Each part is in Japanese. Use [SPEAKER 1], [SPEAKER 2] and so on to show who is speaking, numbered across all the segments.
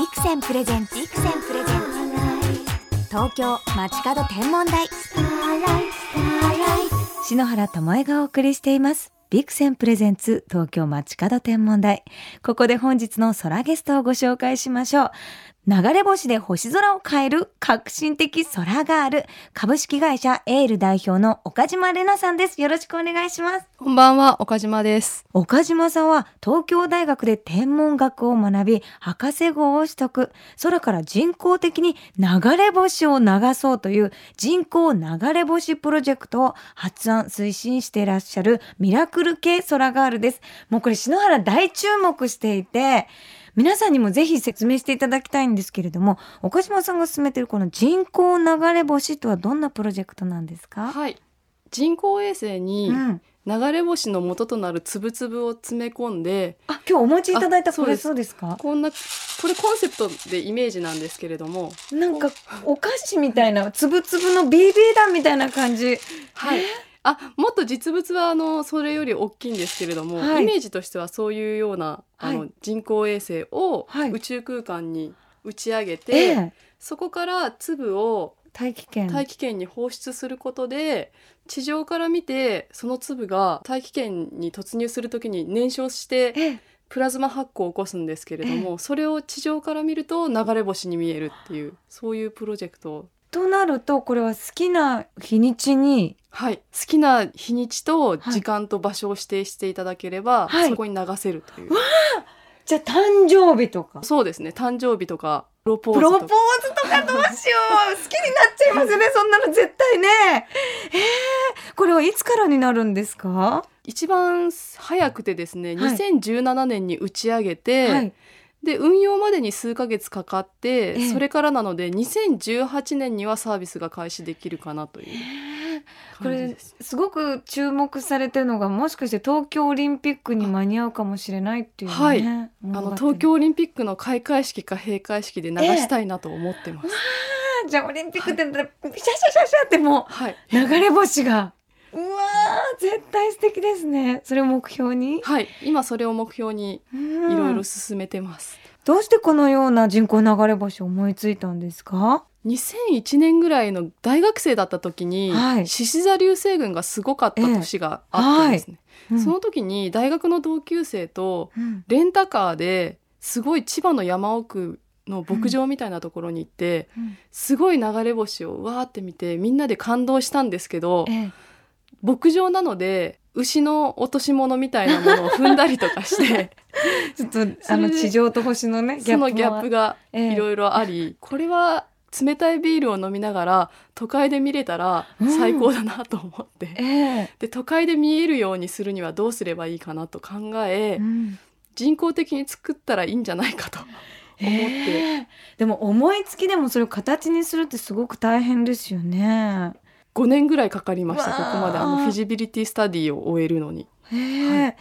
[SPEAKER 1] ビクセンプレゼンツビクセンプレゼンツ東京街角天文台。
[SPEAKER 2] 篠原智恵がお送りしていますビクセンプレゼンツ東京街角天文台。ここで本日の空ゲストをご紹介しましょう。流れ星で星空を変える革新的空ガール株式会社エール代表の岡島玲奈さんです。よろしくお願いします。
[SPEAKER 3] こんばんは岡島です。
[SPEAKER 2] 岡島さんは東京大学で天文学を学び博士号を取得。空から人工的に流れ星を流そうという人工流れ星プロジェクトを発案推進していらっしゃるミラクル系空ガールです。もうこれ篠原大注目していて皆さんにもぜひ説明していただきたいんですけれども岡島さんが進めているこの人工流れ星とはどんなプロジェクトなんですか？
[SPEAKER 3] はい。人工衛星に
[SPEAKER 2] うん、
[SPEAKER 3] 流れ星の元となるつぶつぶを詰め込んで、
[SPEAKER 2] あ今日お持ちいただいたこれ
[SPEAKER 3] あそうです
[SPEAKER 2] か？
[SPEAKER 3] こんなこれコンセプトでイメージなんですけれども。
[SPEAKER 2] なんかお菓子みたいなつぶつぶの BB 弾みたいな感じ。
[SPEAKER 3] はいあもっと実物はあのそれより大きいんですけれども、
[SPEAKER 2] はい。
[SPEAKER 3] イメージとしてはそういうようなあの、
[SPEAKER 2] はい
[SPEAKER 3] 人工衛星を
[SPEAKER 2] はい。
[SPEAKER 3] 宇宙空間に打ち上げて、
[SPEAKER 2] ええ。
[SPEAKER 3] そこから粒を
[SPEAKER 2] 大気圏。
[SPEAKER 3] 大気圏に放出することで地上から見てその粒が大気圏に突入するときに燃焼して
[SPEAKER 2] ええ。
[SPEAKER 3] プラズマ発光を起こすんですけれども、それを地上から見ると流れ星に見えるっていうそういうプロジェクト
[SPEAKER 2] となるとこれは好きな日にちに
[SPEAKER 3] はい。好きな日にちと時間と場所を指定していただければ、
[SPEAKER 2] はい。
[SPEAKER 3] そこに流せるという、
[SPEAKER 2] じゃあ誕生日とか。
[SPEAKER 3] そうですね。誕生日とかプロポー
[SPEAKER 2] プロポー
[SPEAKER 3] ズとか
[SPEAKER 2] ズとかどうしよう。好きになっちゃいますね。そんなの絶対ね。えー、これはいつからになるんですか？
[SPEAKER 3] 一番早くてですね、
[SPEAKER 2] はい。
[SPEAKER 3] 2017年に打ち上げて、
[SPEAKER 2] はい
[SPEAKER 3] で運用までに数ヶ月かかって、
[SPEAKER 2] ええ。
[SPEAKER 3] それからなので2018年にはサービスが開始できるかなという
[SPEAKER 2] これ
[SPEAKER 3] す。
[SPEAKER 2] すごく注目されてるのがもしかして東京オリンピックに間に合うかもしれないっていうね、
[SPEAKER 3] はい。あの東京オリンピックの開会式か閉会式で流したいなと思ってます。
[SPEAKER 2] あじゃあオリンピックってなったらシャシャシャシャっても
[SPEAKER 3] はい、
[SPEAKER 2] う流れ星が 絶対素敵ですね。それを目標に？
[SPEAKER 3] はい、今それを目標に
[SPEAKER 2] い
[SPEAKER 3] いろいろ進めてます。
[SPEAKER 2] どうしてこのような人工流れ星を思いついたんですか
[SPEAKER 3] ？2001年ぐらいの大学生だった時に
[SPEAKER 2] はい。
[SPEAKER 3] 獅子座流星群がすごかった年があったんですね。
[SPEAKER 2] うん。
[SPEAKER 3] その時に大学の同級生と
[SPEAKER 2] うん。
[SPEAKER 3] レンタカーですごい千葉の山奥の牧場みたいなところに行って、
[SPEAKER 2] うん。
[SPEAKER 3] すごい流れ星をわーって見てみんなで感動したんですけど
[SPEAKER 2] ええ
[SPEAKER 3] 牧場なので牛の落とし物みたいなものを踏んだりとかして
[SPEAKER 2] ちょっとあの地上と星のね
[SPEAKER 3] そのギャップ
[SPEAKER 2] が
[SPEAKER 3] がいろいろあり、これは冷たいビールを飲みながら都会で見れたら最高だなと思って、
[SPEAKER 2] ええ。
[SPEAKER 3] で都会で見えるようにするにはどうすればいいかなと考え、
[SPEAKER 2] うん。
[SPEAKER 3] 人工的に作ったらいいんじゃないかと思って。
[SPEAKER 2] ええ。でも思いつきでもそれを形にするってすごく大変ですよね。
[SPEAKER 3] 5年ぐらいかかりましたここまであのフィジビリティスタディを終えるのに。は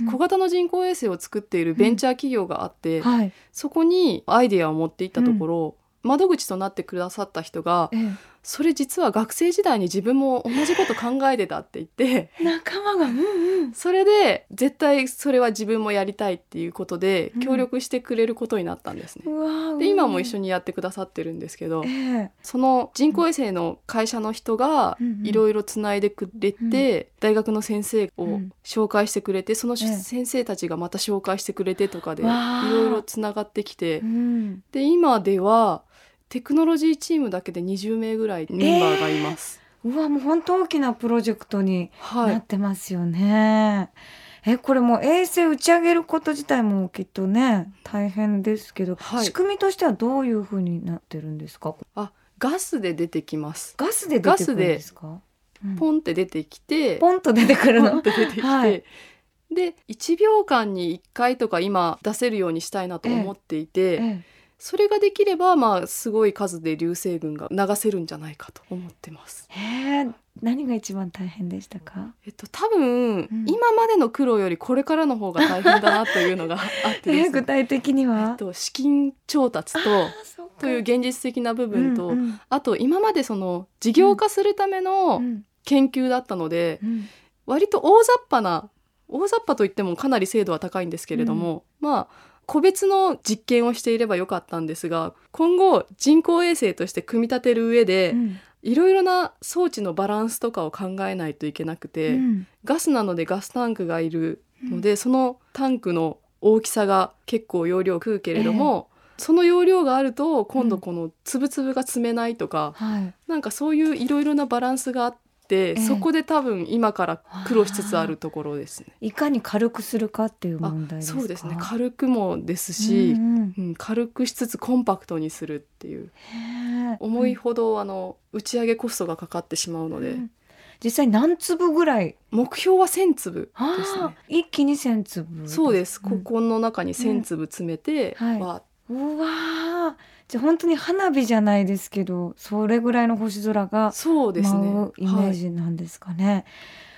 [SPEAKER 2] うん。
[SPEAKER 3] 小型の人工衛星を作っているベンチャー企業があって、
[SPEAKER 2] はい。
[SPEAKER 3] そこにアイデアを持っていったところ、窓口となってくださった人が
[SPEAKER 2] え
[SPEAKER 3] それ実は学生時代に自分も同じこと考えてたって言って
[SPEAKER 2] え、仲間が、うんうん。
[SPEAKER 3] それで絶対それは自分もやりたいっていうことで
[SPEAKER 2] うん
[SPEAKER 3] 協力してくれることになったんですね。
[SPEAKER 2] うわ
[SPEAKER 3] で今も一緒
[SPEAKER 2] に。
[SPEAKER 3] にやってくださってるんですけど
[SPEAKER 2] ええ、
[SPEAKER 3] その人工衛星の会社の人が
[SPEAKER 2] うんうん
[SPEAKER 3] いろいろつないでくれて、大学の先生を
[SPEAKER 2] うん
[SPEAKER 3] 紹介してくれてその
[SPEAKER 2] ええ
[SPEAKER 3] 先生たちがまた紹介してくれてとかでいろいろつながってきて
[SPEAKER 2] うん。
[SPEAKER 3] で今ではテクノロジーチームだけで20名ぐらいメンバーがいます。
[SPEAKER 2] うわ、もう本当大きなプロジェクトに
[SPEAKER 3] は、
[SPEAKER 2] ないってますよね。え、これもう衛星打ち上げること自体もきっとね、大変ですけど、
[SPEAKER 3] はい。
[SPEAKER 2] 仕組みとしてはどういう風になってるんですか？
[SPEAKER 3] あガスで出てきます。
[SPEAKER 2] ガスで出てくるんですか？うん。
[SPEAKER 3] ポンって出てきて、
[SPEAKER 2] ポンと出てくるの？
[SPEAKER 3] ポンって出てきて、
[SPEAKER 2] はい。
[SPEAKER 3] で1秒間に1回とか今出せるようにしたいなと思っていて、
[SPEAKER 2] ええ
[SPEAKER 3] それができればまあすごい数で流星群が流せるんじゃないかと思ってます。
[SPEAKER 2] へえ何が一番大変でしたか？
[SPEAKER 3] えっと多分、
[SPEAKER 2] ん。
[SPEAKER 3] 今までの苦労よりこれからの方が大変だなというのがあってですね。
[SPEAKER 2] え具体的に
[SPEAKER 3] え
[SPEAKER 2] は
[SPEAKER 3] っと資金調達とという現実的な部分と、
[SPEAKER 2] うんうん。
[SPEAKER 3] あと今までその事業化するため
[SPEAKER 2] う
[SPEAKER 3] の
[SPEAKER 2] ん。
[SPEAKER 3] 研究だったので、
[SPEAKER 2] うん。
[SPEAKER 3] 割と大雑把な大雑把といってもかなり精度は高いんですけれども、まあ個別の実験をしていればよかったんですが今後人工衛星として組み立てる上で、
[SPEAKER 2] うん。
[SPEAKER 3] いろいろな装置のバランスとかを考えないといけなくて、
[SPEAKER 2] うん。
[SPEAKER 3] ガスなのでガスタンクがいるので、そのタンクの大きさが結構容量食うけれども、その容量があると今度この粒々が積めないとか、
[SPEAKER 2] はい。
[SPEAKER 3] なんかそういういろいろなバランスがあって、
[SPEAKER 2] ええ。
[SPEAKER 3] そこで多分今から苦労しつつあるところですね。
[SPEAKER 2] いかに軽くするかっていう
[SPEAKER 3] あ
[SPEAKER 2] 問題ですか？
[SPEAKER 3] そうですね。軽くもですし、
[SPEAKER 2] うんうん
[SPEAKER 3] うん。軽くしつつコンパクトにするっていう。思いほど、あの打ち上げコストがかかってしまうので、
[SPEAKER 2] うん実際何粒ぐらい？
[SPEAKER 3] 目標は1,000粒です
[SPEAKER 2] あ
[SPEAKER 3] ね。
[SPEAKER 2] ー一気に千粒
[SPEAKER 3] そうです。
[SPEAKER 2] ん
[SPEAKER 3] ここの中に1,000粒詰めて、
[SPEAKER 2] はい。
[SPEAKER 3] わ
[SPEAKER 2] うわーじゃあ本当に花火じゃないですけどそれぐらいの星空が
[SPEAKER 3] そうですね。
[SPEAKER 2] 舞うイメー
[SPEAKER 3] はい
[SPEAKER 2] ジなんですかね、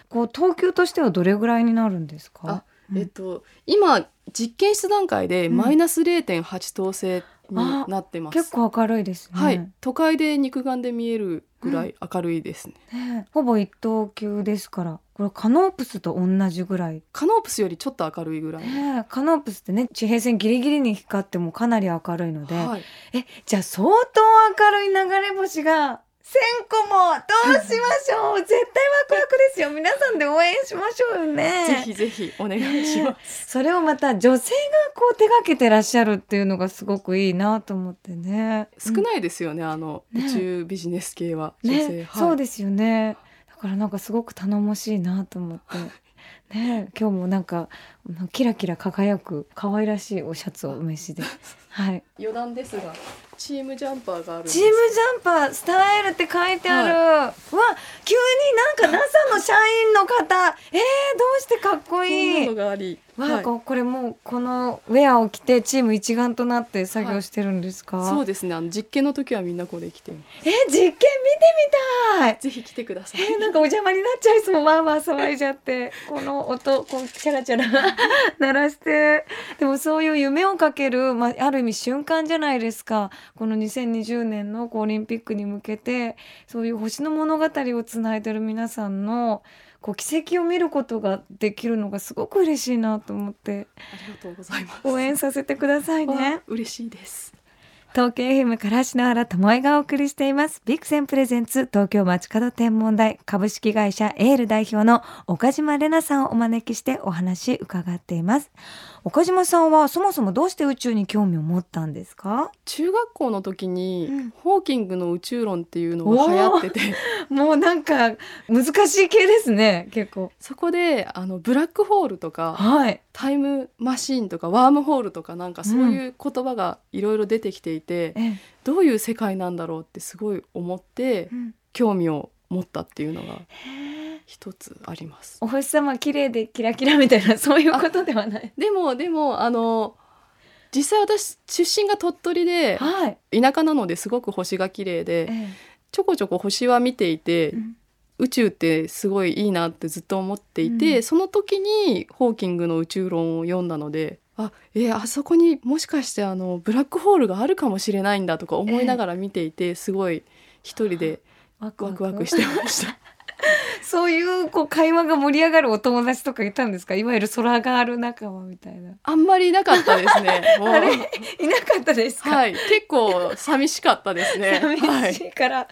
[SPEAKER 2] こう等級としてはどれぐらいになるんですか？
[SPEAKER 3] あ
[SPEAKER 2] うん
[SPEAKER 3] えっと今実験室段階で
[SPEAKER 2] うん。
[SPEAKER 3] マイナス0.8等星になってます。
[SPEAKER 2] 結構明るいですね、
[SPEAKER 3] はい、都会で肉眼で見えるぐらい明るいですね。
[SPEAKER 2] ねほぼ一等級ですからこれカノープスと同じぐらい、
[SPEAKER 3] カノープスよりちょっと明るいぐらい。
[SPEAKER 2] ね、カノープスってね地平線ギリギリに光ってもかなり明るいので、
[SPEAKER 3] はい、
[SPEAKER 2] えじゃあ相当明るい流れ星が1000個もどうしましょう絶対ワクワクですよ皆さんで応援しましょうよね
[SPEAKER 3] ぜひぜひお願いします。
[SPEAKER 2] それをまた女性がこう手掛けてらっしゃるっていうのがすごくいいなと思ってね
[SPEAKER 3] 少ないですよね、あの
[SPEAKER 2] ね
[SPEAKER 3] 宇宙ビジネス系は
[SPEAKER 2] ね
[SPEAKER 3] 女性。はい
[SPEAKER 2] そうですよねだからなんかすごく頼もしいなと思って。ね今日もなんかキラキラ輝く可愛らしいおシャツをお召しで。はい。
[SPEAKER 3] 余談ですが、チームジャンパーがある
[SPEAKER 2] チームジャンパースタイルって書いてある、うわ急になんか NASA の社員の方。えー、どうしてかっこ
[SPEAKER 3] こん
[SPEAKER 2] い
[SPEAKER 3] ない。のがあり、
[SPEAKER 2] わ
[SPEAKER 3] はい
[SPEAKER 2] ここれもうこのウェアを着てチーム一丸となって作業してるんですか、
[SPEAKER 3] そうですね。あの実験の時はみんなこれ着て。
[SPEAKER 2] え実験見てみたい！
[SPEAKER 3] ぜひ来てください。
[SPEAKER 2] えー、なんかお邪魔になっちゃいそう。わーわー騒いじゃって。この音こうチャラチャラ 鳴らして。でもそういう夢をかける、まあ、ある意味瞬間じゃないですか。この2020年のこうオリンピックに向けてそういう星の物語をつないでる皆さんのこう奇跡を見ることができるのがすごく嬉しいなと思って
[SPEAKER 3] ありがとうございます。
[SPEAKER 2] 応援させてくださいね
[SPEAKER 3] わ。嬉しいです。
[SPEAKER 2] 東京 FM から篠原智恵がお送りしています。ビクセンプレゼンツ東京街角天文台株式会社エール代表の岡島玲奈さんをお招きしてお話伺っています。岡島さんはそもそもどうして宇宙に興味を持ったんですか？
[SPEAKER 3] 中学校の時に、
[SPEAKER 2] うん。
[SPEAKER 3] ホーキングの宇宙論っていうのが流行ってて、
[SPEAKER 2] もうなんか難しい系ですね、結構。
[SPEAKER 3] そこであのブラックホールとか
[SPEAKER 2] はい。
[SPEAKER 3] タイムマシーンとかワームホールとかなんかそういう言葉がいろいろ出てきていて、
[SPEAKER 2] え。
[SPEAKER 3] どういう世界なんだろうってすごい思って
[SPEAKER 2] うん。
[SPEAKER 3] 興味を持ったっていうのが一つあります。
[SPEAKER 2] お星様綺麗でキラキラみたいなそういうことではない。
[SPEAKER 3] でもでもあの実際私出身が鳥取で
[SPEAKER 2] はい。
[SPEAKER 3] 田舎なのですごく星が綺麗で
[SPEAKER 2] え
[SPEAKER 3] ちょこちょこ星は見ていて、
[SPEAKER 2] うん
[SPEAKER 3] 宇宙ってすごいいいなってずっと思っていて、
[SPEAKER 2] うん
[SPEAKER 3] その時にホーキングの宇宙論を読んだのであえーあそこにもしかしてあのブラックホールがあるかもしれないんだとか思いながら見ていて、すごい一人で
[SPEAKER 2] ワ
[SPEAKER 3] ワクワクしてました。
[SPEAKER 2] そういうこう会話が盛り上がるお友達とかいたんですか？いわゆる空ガール仲間みたいな。
[SPEAKER 3] あんまりいなかったですね。もう
[SPEAKER 2] あれ？いなかったですか、
[SPEAKER 3] はい、結構寂しかったですね。は
[SPEAKER 2] 寂し
[SPEAKER 3] い、
[SPEAKER 2] いから、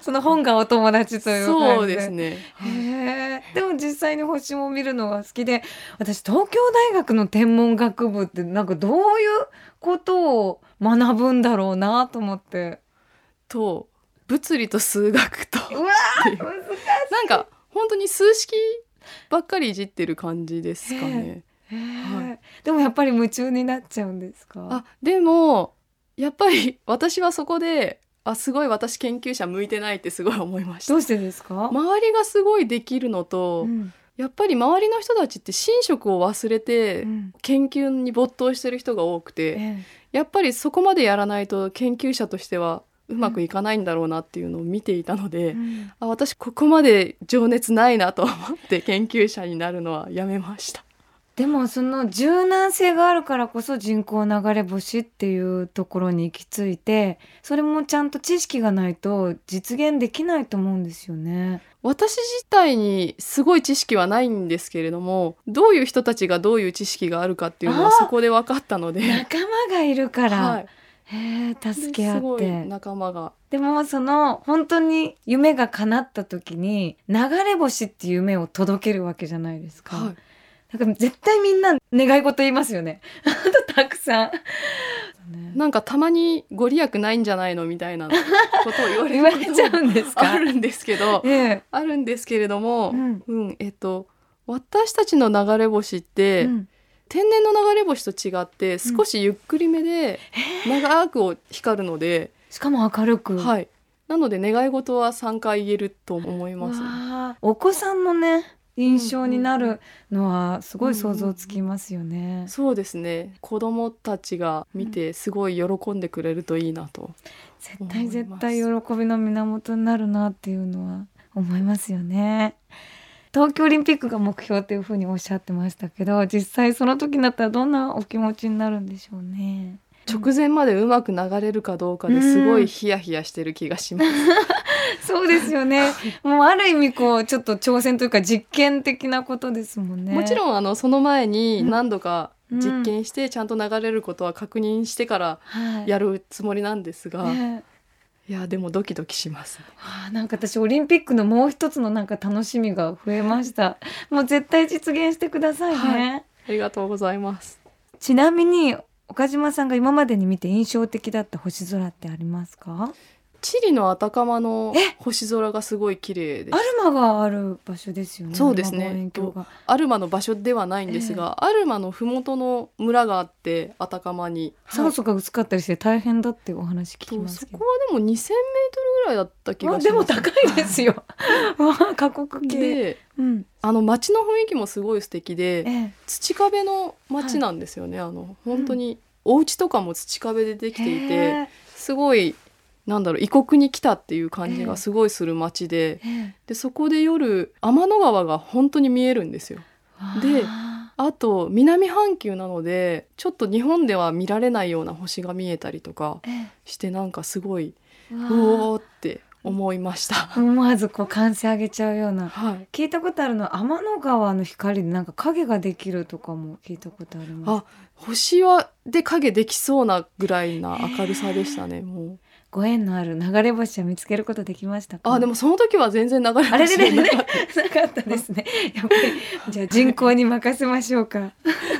[SPEAKER 2] その本がお友達という。
[SPEAKER 3] そうですね。
[SPEAKER 2] へえ。でも実際に星も見るのが好きで、私東京大学の天文学部ってなんかどういうことを学ぶんだろうなと思って。
[SPEAKER 3] と物理と数学と。
[SPEAKER 2] うわ難し
[SPEAKER 3] なんか本当に数式ばっかりいじってる感じですかね。は
[SPEAKER 2] でもやっぱり夢中になっちゃうんですか？
[SPEAKER 3] あでもやっぱり私はそこであすごい私研究者向いてないってすごい思いました。
[SPEAKER 2] どうしてですか、
[SPEAKER 3] 周りがすごいできるのと、
[SPEAKER 2] うん。
[SPEAKER 3] やっぱり周りの人たちって寝食を忘れて
[SPEAKER 2] うん。
[SPEAKER 3] 研究に没頭してる人が多くて、
[SPEAKER 2] え。
[SPEAKER 3] やっぱりそこまでやらないと研究者としてはうまくいかないんだろうなっていうのを見ていたの
[SPEAKER 2] え
[SPEAKER 3] で、
[SPEAKER 2] うん。
[SPEAKER 3] あ私ここまで情熱ないなと思って研究者になるのはやめました。
[SPEAKER 2] でもその柔軟性があるからこそ人工流れ星っていうところに行き着いてそれもちゃんと知識がないと実現できないと思うんですよね。
[SPEAKER 3] 私自体にすごい知識はないんですけれどもどういう人たちがどういう知識があるかっていうのはそこで分かったので、
[SPEAKER 2] 仲間がいるから、
[SPEAKER 3] はい、
[SPEAKER 2] 助け合って
[SPEAKER 3] 仲間が
[SPEAKER 2] でもその本当に夢が叶った時に流れ星っていう夢を届けるわけじゃないですか。
[SPEAKER 3] はい
[SPEAKER 2] なんか絶対みんな願い事言いますよね。たくさん。ね
[SPEAKER 3] なんかたまにご利益ないんじゃないのみたいなことを言われる
[SPEAKER 2] 言ちゃうんですか？
[SPEAKER 3] あるんですけど
[SPEAKER 2] ええ
[SPEAKER 3] あるんですけれども、
[SPEAKER 2] う
[SPEAKER 3] うんんえっと私たちの流れ星って、
[SPEAKER 2] うん
[SPEAKER 3] 天然の流れ星と違って少しゆっくりめで長く光るので、
[SPEAKER 2] しかも明るく。
[SPEAKER 3] はい。なので願い事は3回言えると思います、
[SPEAKER 2] お子さんのね印象になるのはすごい想像つきますよね。
[SPEAKER 3] そうですね。子供たちが見てすごい喜んでくれるといいなと、
[SPEAKER 2] 絶対絶対喜びの源になるなっていうのは思いますよね。東京オリンピックが目標っていうふうにおっしゃってましたけど実際その時になったらどんなお気持ちになるんでしょうね。
[SPEAKER 3] 直前までうまく流れるかどうかですごいヒヤヒヤしてる気がします、
[SPEAKER 2] そうですよね。もうある意味こうちょっと挑戦というか実験的なことですもんね。
[SPEAKER 3] もちろんあのその前に
[SPEAKER 2] うん
[SPEAKER 3] 何度か実験してちゃんと流れることは確認してから
[SPEAKER 2] はい、
[SPEAKER 3] やるつもりなんですが、
[SPEAKER 2] ね
[SPEAKER 3] いやでもドキドキしますね
[SPEAKER 2] あーなんか私オリンピックのもう一つのなんか楽しみが増えました。もう絶対実現してくださいね。
[SPEAKER 3] はありがとうございます
[SPEAKER 2] ちなみに岡島さんが今までに見て印象的だった星空ってありますか？
[SPEAKER 3] チリのアタカマの
[SPEAKER 2] え？
[SPEAKER 3] 星空がすごい綺麗で
[SPEAKER 2] ア
[SPEAKER 3] す
[SPEAKER 2] ルマがある場所ですよね。
[SPEAKER 3] そうですね
[SPEAKER 2] アルマ
[SPEAKER 3] の場所ではないんですが、アルマの麓の村があってアタカマに、
[SPEAKER 2] 酸素が薄かったりして大変だってお話聞きます
[SPEAKER 3] そこ。はでも2000メートルぐらいだった気
[SPEAKER 2] まあ
[SPEAKER 3] がします
[SPEAKER 2] でも高いですよ。過酷系。
[SPEAKER 3] で
[SPEAKER 2] うん。
[SPEAKER 3] あの街の雰囲気もすごい素敵で
[SPEAKER 2] ええ。
[SPEAKER 3] 土壁の街なんですよね、あの本当にお家とかも土壁でできていて、すごいなんだろう異国に来たっていう感じがすごいする街で,、
[SPEAKER 2] ええ
[SPEAKER 3] でそこで夜天の川が本当に見えるんですよ。で
[SPEAKER 2] あ
[SPEAKER 3] あと南半球なのでちょっと日本では見られないような星が見えたりとか
[SPEAKER 2] ーえ
[SPEAKER 3] してなんかすごい
[SPEAKER 2] え。
[SPEAKER 3] うおーって思いました。
[SPEAKER 2] 思わずこう歓声上げちゃうような。
[SPEAKER 3] はい、
[SPEAKER 2] 聞いたことあるのは天の川の光でなんか影ができるとかも聞いたことあります。
[SPEAKER 3] あ星はで影できそうなぐらいな明るさでしたねもう。
[SPEAKER 2] ご縁のある流れ星は見つけることできましたか？
[SPEAKER 3] あでもその時は全然流れ
[SPEAKER 2] あれれれれ
[SPEAKER 3] なかっ
[SPEAKER 2] たですね。やっぱりじゃあ人口に任せましょうか。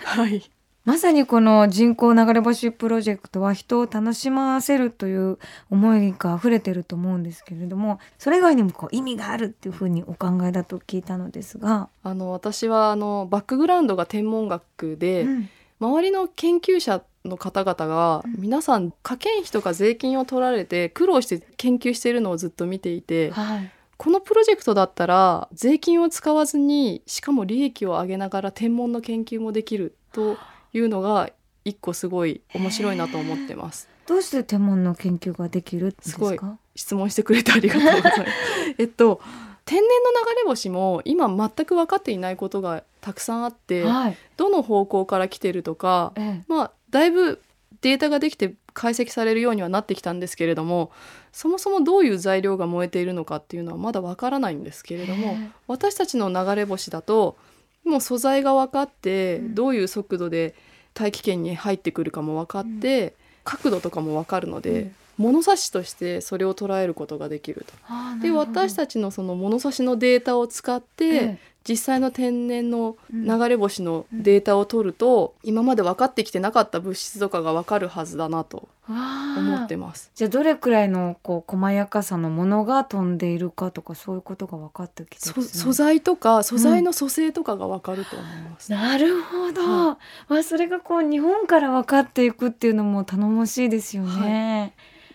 [SPEAKER 3] た はい
[SPEAKER 2] まさにこの人工流れ星プロジェクトは人を楽しませるという思いが溢れてると思うんですけれどもそれ以外にもこう意味があるっていうふうにお考えだと聞いたのですが、
[SPEAKER 3] あの私はあのバックグラウンドが天文学で、
[SPEAKER 2] うん
[SPEAKER 3] 周りの研究者の方々が
[SPEAKER 2] うん。
[SPEAKER 3] 皆さん家計費とか税金を取られて苦労して研究しているのをずっと見ていて
[SPEAKER 2] はい、
[SPEAKER 3] このプロジェクトだったら税金を使わずにしかも利益を上げながら天文の研究もできるというのが一個すごい面白いなと思ってます。
[SPEAKER 2] どうして天文の研究ができるんです
[SPEAKER 3] すごい
[SPEAKER 2] か
[SPEAKER 3] 質問してくれてありがとうございます。えっと天然の流れ星も今全く分かっていないことがたくさんあって
[SPEAKER 2] はい、
[SPEAKER 3] どの方向から来てるとか
[SPEAKER 2] ええ。
[SPEAKER 3] まあだいぶデータができて解析されるようにはなってきたんですけれどもそもそもどういう材料が燃えているのかっていうのはまだわからないんですけれども私たちの流れ星だともう素材が分かって
[SPEAKER 2] うん
[SPEAKER 3] どういう速度で大気圏に入ってくるかも分かって角度とかも分かるの
[SPEAKER 2] う
[SPEAKER 3] で
[SPEAKER 2] ん。
[SPEAKER 3] 物差しとしてそれを捉えることができると。で私たちのその物差しのデータを使って、
[SPEAKER 2] ええ
[SPEAKER 3] 実際の天然の
[SPEAKER 2] うん。
[SPEAKER 3] 流れ星のデータを取ると、今まで分かってきてなかった物質とかが分かるはずだなと思ってます。
[SPEAKER 2] じゃあどれくらいのこう細やかさのものが飛んでいるかとかそういうことが分かってきてね
[SPEAKER 3] 素材とか素材の組成とかが分かると思います。
[SPEAKER 2] なるほど、
[SPEAKER 3] は
[SPEAKER 2] まあそれがこう日本から分かっていくっていうのも頼もしいですよね。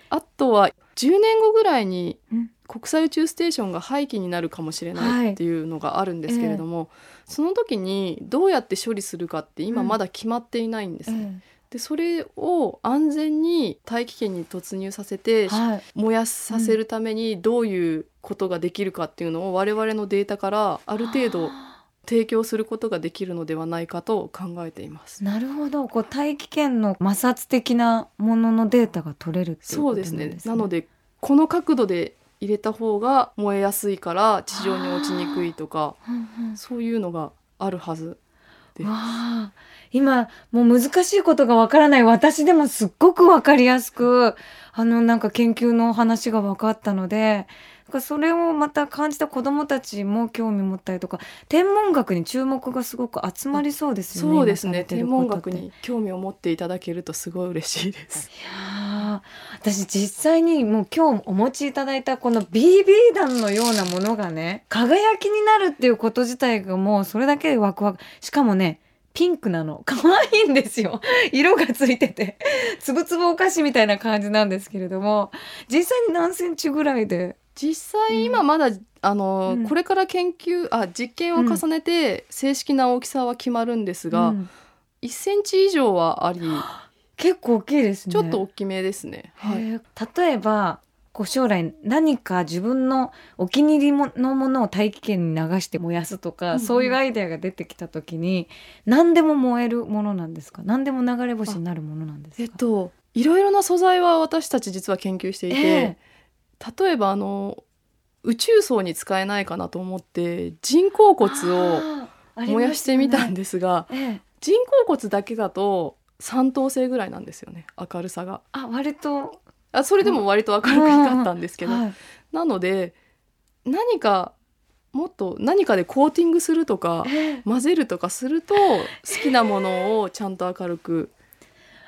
[SPEAKER 3] あとは10年後ぐらいに
[SPEAKER 2] うん
[SPEAKER 3] 国際宇宙ステーションが廃棄になるかもしれ
[SPEAKER 2] は
[SPEAKER 3] ないい。っていうのがあるんですけれども、その時にどうやって処理するかって今まだ決まっていないんです、ね。
[SPEAKER 2] え
[SPEAKER 3] でそれを安全に大気圏に突入させて、
[SPEAKER 2] えはい、
[SPEAKER 3] 燃やさせるためにどういうことができるかっていうのを我々のデータからある程度提供することができるのではないかと考えています。
[SPEAKER 2] なるほど。こう大気圏の摩擦的なもののデータが取れるっていうことなん
[SPEAKER 3] そうで
[SPEAKER 2] ですすね
[SPEAKER 3] ね。なのでこの角度で入れた方が燃えやすいから地上に落ちにくいとか
[SPEAKER 2] うんうん
[SPEAKER 3] そういうのがあるはずです。
[SPEAKER 2] 今もう難しいことがわからない私でもすっごくわかりやすくあのなんか研究の話が分かったのでかそれをまた感じた子どもたちも興味持ったりとか天文学に注目がすごく集まりそうですよね。
[SPEAKER 3] そうですね天文学に興味を持っていただけるとすごい嬉しいです。
[SPEAKER 2] いやー私実際にもう今日お持ちいただいたこの BB 弾のようなものがね輝きになるっていうこと自体がもうそれだけでワクワクしかもねピンクなの可愛いんですよ色がついててつぶつぶお菓子みたいな感じなんですけれども実際に何センチぐらいで
[SPEAKER 3] 実際今まだ、あの
[SPEAKER 2] うん。
[SPEAKER 3] これから研究あ実験を重ねて正式な大きさは決まるんですが、
[SPEAKER 2] うん。
[SPEAKER 3] 1センチ以上はあり
[SPEAKER 2] 結構大きいですね。
[SPEAKER 3] ちょっと大きめですね。はい、
[SPEAKER 2] 例えばこう将来何か自分のお気に入りものものを大気圏に流して燃やすとか、
[SPEAKER 3] うんうん。
[SPEAKER 2] そういうアイデアが出てきた時に何でも燃えるものなんですか？何でも流れ星になるものなんですか？
[SPEAKER 3] えっといろいろな素材は私たち実は研究していて、
[SPEAKER 2] え
[SPEAKER 3] 例えばあの宇宙層に使えないかなと思って人工骨を燃やしてみたん
[SPEAKER 2] で
[SPEAKER 3] ですが
[SPEAKER 2] す、ええ。
[SPEAKER 3] 人工骨だけだと3等星ぐらいなんですよね明るさが。
[SPEAKER 2] あ割と。
[SPEAKER 3] あそれでも割と明るく光ったんですけど、
[SPEAKER 2] はい。
[SPEAKER 3] なので何かもっと何かでコーティングするとか
[SPEAKER 2] ええ。
[SPEAKER 3] 混ぜるとかすると好きなものをちゃんと明るく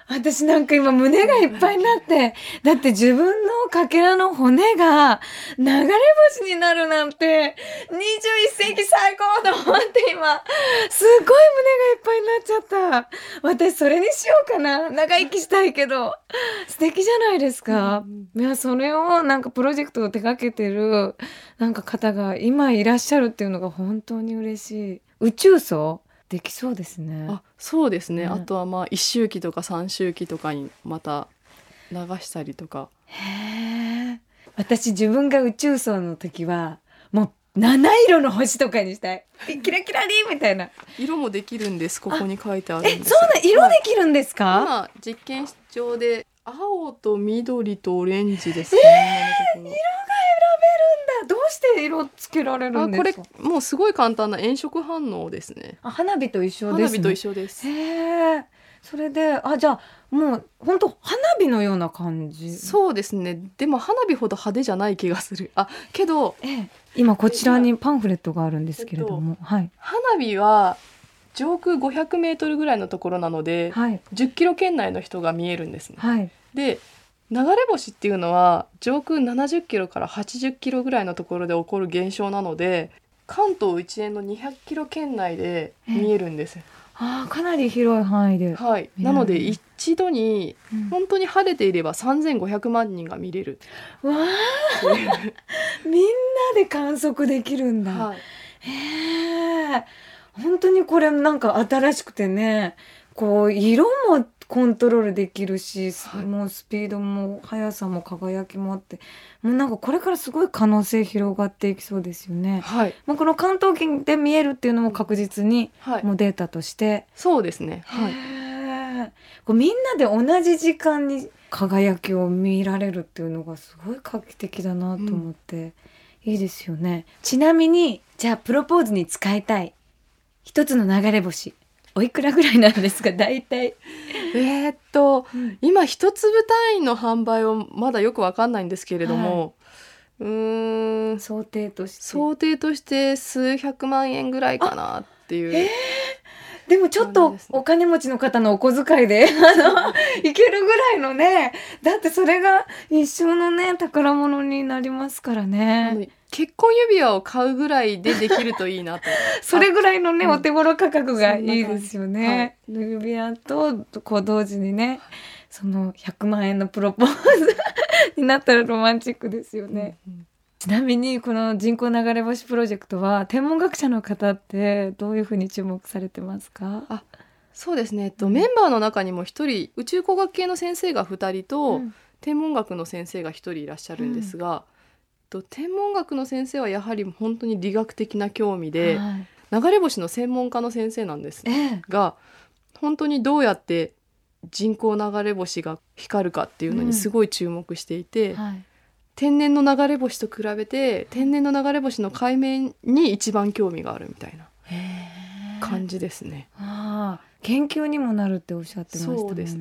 [SPEAKER 2] 私なんか今胸がいっぱいになって、だって自分のかけらの骨が流れ星になるなんて、21世紀最高と思って今、すっごい胸がいっぱいになっちゃった。私それにしようかな。長生きしたいけど。素敵じゃないですか。いや、それをなんかプロジェクトを手掛けてるなんか方が今いらっしゃるっていうのが本当に嬉しい。宇宙層？できそうですね。
[SPEAKER 3] あそうですね、
[SPEAKER 2] うん
[SPEAKER 3] あとはまあ一周期とか三周期とかにまた流したりとか
[SPEAKER 2] へえ。私自分が宇宙層の時はもう七色の星とかにしたい。キラキラリーみたいな。
[SPEAKER 3] 色もできるんですここに書いてある
[SPEAKER 2] え、
[SPEAKER 3] んです
[SPEAKER 2] そうな色
[SPEAKER 3] はい
[SPEAKER 2] できるんですか？
[SPEAKER 3] 今実験室上で青と緑とオレンジですね、今のところ
[SPEAKER 2] どうして色つけられる
[SPEAKER 3] あこれ
[SPEAKER 2] んですか？
[SPEAKER 3] もうすごい簡単な炎色反応ですね
[SPEAKER 2] あ花火と一緒です、ね。
[SPEAKER 3] 花火と一緒です
[SPEAKER 2] へえ。それであじゃあもう本当花火のような感じ。
[SPEAKER 3] そうですねでも花火ほど派手じゃない気がするあけど
[SPEAKER 2] ええ、今こちらにパンフレットがあるんですけれども、はい
[SPEAKER 3] 花火は上空500メートルぐらいのところなので、
[SPEAKER 2] はい
[SPEAKER 3] 10キロ圏内の人が見えるんですね
[SPEAKER 2] はい。
[SPEAKER 3] で流れ星っていうのは上空70キロから80キロぐらいのところで起こる現象なので関東一円の200キロ圏内で見えるんです、
[SPEAKER 2] ああかなり広い範囲で。
[SPEAKER 3] はい、なので一度に
[SPEAKER 2] うん。
[SPEAKER 3] 本当に晴れていれば3500万人が見れる。
[SPEAKER 2] わあ
[SPEAKER 3] という、
[SPEAKER 2] みんなで観測できるんだ。
[SPEAKER 3] はい、
[SPEAKER 2] へえ。本当にこれなんか新しくてね、こう色もコントロールできるし、
[SPEAKER 3] はい。
[SPEAKER 2] もうスピードも速さも輝きもあって、もうなんかこれからすごい可能性広がっていきそうですよね。
[SPEAKER 3] はい。
[SPEAKER 2] まあ、この関東圏で見えるっていうのも確実に
[SPEAKER 3] はい。
[SPEAKER 2] もうデータとして、
[SPEAKER 3] そうですね。はい。
[SPEAKER 2] こうみんなで同じ時間に輝きを見られるっていうのがすごい画期的だなと思って、いいですよね。ちなみにじゃあプロポーズに使いたい一つの流れ星おいくらぐらいなんですか？大体、
[SPEAKER 3] えーっと今一粒単位の販売をまだよくわかんないんですけれども、うーん
[SPEAKER 2] 想定として。
[SPEAKER 3] 想定として数百万円ぐらいかなっていう、
[SPEAKER 2] えでもちょっとお金持ちの方のお小遣いで あのいけるぐらいのねだってそれが一生のね宝物になりますから
[SPEAKER 3] あ
[SPEAKER 2] ね
[SPEAKER 3] の結婚指輪を買うぐらいでできるといいなと
[SPEAKER 2] それぐらいのね、
[SPEAKER 3] うん。
[SPEAKER 2] お手頃価格がい
[SPEAKER 3] い
[SPEAKER 2] ですよね。指輪とこう同時にねその100万円のプロポーズになったらロマンチックですよね。
[SPEAKER 3] うん
[SPEAKER 2] ちなみにこの人工流れ星プロジェクトは天文学者の方ってどういうふうに注目されてますか？
[SPEAKER 3] あそうですね、えっと、
[SPEAKER 2] うん。
[SPEAKER 3] メンバーの中にも一人宇宙工学系の先生が2人と、
[SPEAKER 2] うん。
[SPEAKER 3] 天文学の先生が1人いらっしゃるんですが、えっと天文学の先生はやはり本当に理学的な興味で、
[SPEAKER 2] はい。
[SPEAKER 3] 流れ星の専門家の先生なんです
[SPEAKER 2] ええ。
[SPEAKER 3] が本当にどうやって人工流れ星が光るかっていうのにすごい注目していて、
[SPEAKER 2] はい。
[SPEAKER 3] 天然の流れ星と比べて天然の流れ星の海面に一番興味があるみたいな感じですね。
[SPEAKER 2] ああ研究にもなるっておっしゃってましたね。
[SPEAKER 3] そうです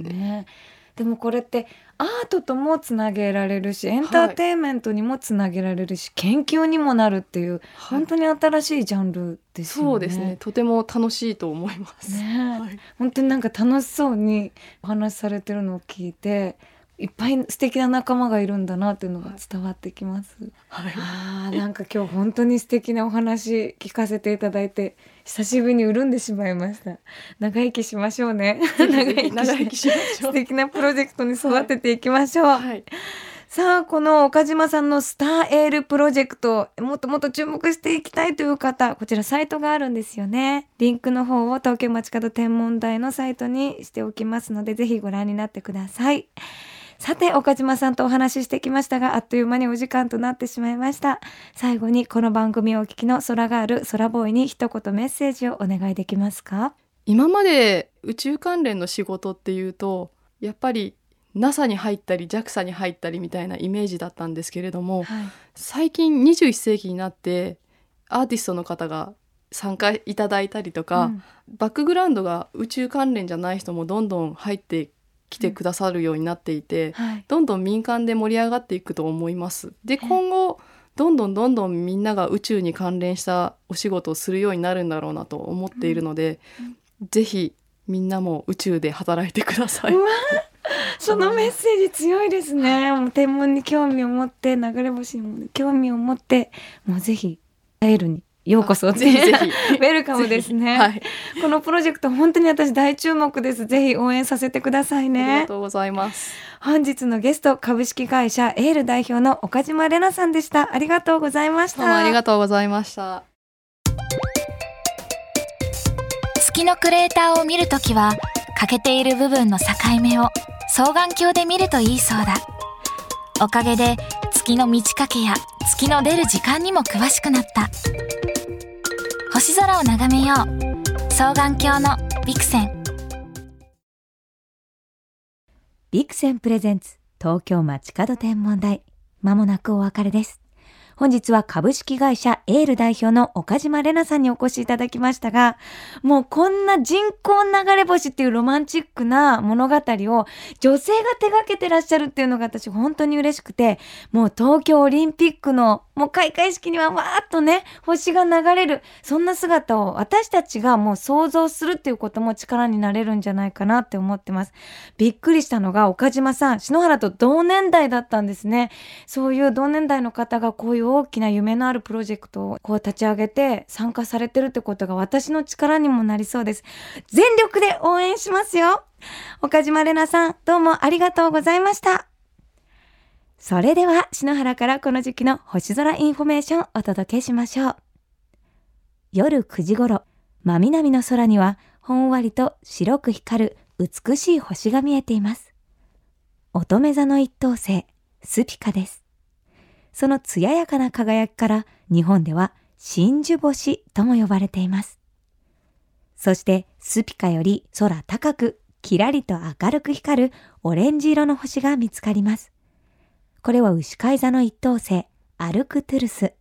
[SPEAKER 2] でもこれってアートともつなげられるしエンターテインメントにもつなげられるし、研究にもなるっていう本当に新しいジャンルですよね。
[SPEAKER 3] そうですね。とても楽しいと思います。
[SPEAKER 2] ね
[SPEAKER 3] はい
[SPEAKER 2] 本当になんか楽しそうにお話しされてるのを聞いていっぱい素敵な仲間がいるんだなっていうのが伝わってきます。
[SPEAKER 3] はい。
[SPEAKER 2] あーなんか今日本当に素敵なお話聞かせていただいて久しぶりに潤んでしまいました。長生きしましょうね。
[SPEAKER 3] 長生きしましょ
[SPEAKER 2] 素
[SPEAKER 3] う。
[SPEAKER 2] 敵なプロジェクトに育てていきましょう、
[SPEAKER 3] はい。
[SPEAKER 2] さあこの岡島さんのスターエールプロジェクトもっともっと注目していきたいという方こちらサイトがあるんですよね。リンクの方を東京街角天文台のサイトにしておきますのでぜひご覧になってくださいさて岡島さんとお話ししてきましたがあっという間にお時間となってしまいました。最後にこの番組をお聞きの空ガール空ボーイに一言メッセージをお願いできますか？
[SPEAKER 3] 今まで宇宙関連の仕事っていうとやっぱり NASA に入ったり JAXA に入ったりみたいなイメージだったんですけれども
[SPEAKER 2] はい。
[SPEAKER 3] 最近21世紀になってアーティストの方が参加いただいたりとか、
[SPEAKER 2] うん。
[SPEAKER 3] バックグラウンドが宇宙関連じゃない人もどんどん入ってきてくださるようになっていて、
[SPEAKER 2] はい
[SPEAKER 3] どんどん民間で盛り上がっていくと思います。で今後どんどんどんどんみんなが宇宙に関連したお仕事をするようになるんだろうなと思っているので、ぜひみんなも宇宙で働いてください。
[SPEAKER 2] そのメッセージ強いですね。もう天文に興味を持って、流れ星に興味を持って、もうぜひ、エールにようこそ。
[SPEAKER 3] ぜひぜひ。
[SPEAKER 2] ウェルカムですね。
[SPEAKER 3] はい。
[SPEAKER 2] このプロジェクト本当に私大注目です。ぜひ応援させてください
[SPEAKER 3] ありが
[SPEAKER 2] ね。
[SPEAKER 3] とうございます。
[SPEAKER 2] 本日のゲスト、株式会社エール代表の岡島玲奈さんでした。ありがとうございました。
[SPEAKER 3] どうもありがとうございました。
[SPEAKER 1] 月のクレーターを見るときは欠けている部分の境目を双眼鏡で見るといいそうだおかげで月の満ち欠けや月の出る時間にも詳しくなった星空を眺めよう双眼鏡のビクセン
[SPEAKER 2] ビクセンプレゼンツ東京街角天文台。まもなくお別れです。本日は株式会社エール代表の岡島玲奈さんにお越しいただきましたが、もうこんな人工流れ星っていうロマンチックな物語を女性が手掛けてらっしゃるっていうのが私本当に嬉しくて、もう東京オリンピックのもう開会式にはわーっとね、星が流れる、そんな姿を私たちがもう想像するっていうことも力になれるんじゃないかなって思ってます。びっくりしたのが岡島さん、篠原と同年代だったんですね。そういう同年代の方がこういう大きな夢のあるプロジェクトをこう立ち上げて参加されてるってことが私の力にもなりそうです。全力で応援しますよ岡島礼奈さん、どうもありがとうございました。それでは、篠原からこの時期の星空インフォメーションお届けしましょう。夜9時頃、真南の空には、ほんわりと白く光る美しい星が見えています。乙女座の一等星、スピカです。その艶やかな輝きから、日本では真珠星とも呼ばれています。そして、スピカより空高く、キラリと明るく光るオレンジ色の星が見つかります。これは牛飼い座の一等星、アルクトゥルス。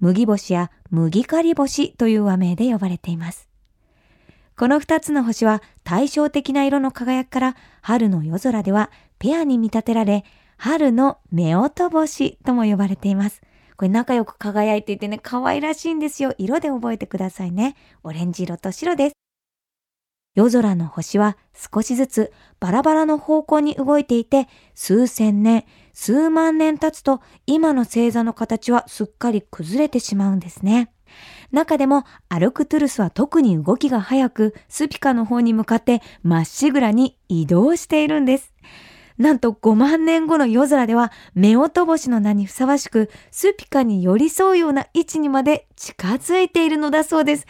[SPEAKER 2] 麦星や麦刈り星という和名で呼ばれています。この二つの星は対照的な色の輝きから春の夜空ではペアに見立てられ、春の夫婦星とも呼ばれています。これ仲良く輝いていてね、可愛らしいんですよ。色で覚えてくださいね。オレンジ色と白です。夜空の星は少しずつバラバラの方向に動いていて、数千年、数万年経つと今の星座の形はすっかり崩れてしまうんですね。中でもアルクトゥルスは特に動きが速く、スピカの方に向かってまっしぐらに移動しているんです。なんと5万年後の夜空では、夫婦星の名にふさわしく、スピカに寄り添うような位置にまで近づいているのだそうです。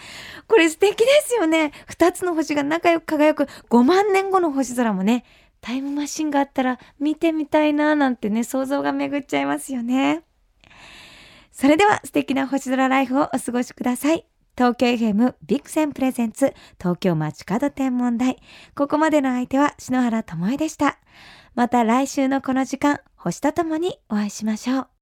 [SPEAKER 2] これ素敵ですよね。二つの星が仲良く輝く5万年後の星空もね、タイムマシンがあったら見てみたいななんてね、想像が巡っちゃいますよね。それでは素敵な星空ライフをお過ごしください。東京 FM ビクセンプレゼンツ東京街角天文台。ここまでの相手は篠原智恵でした。また来週のこの時間、星とともにお会いしましょう。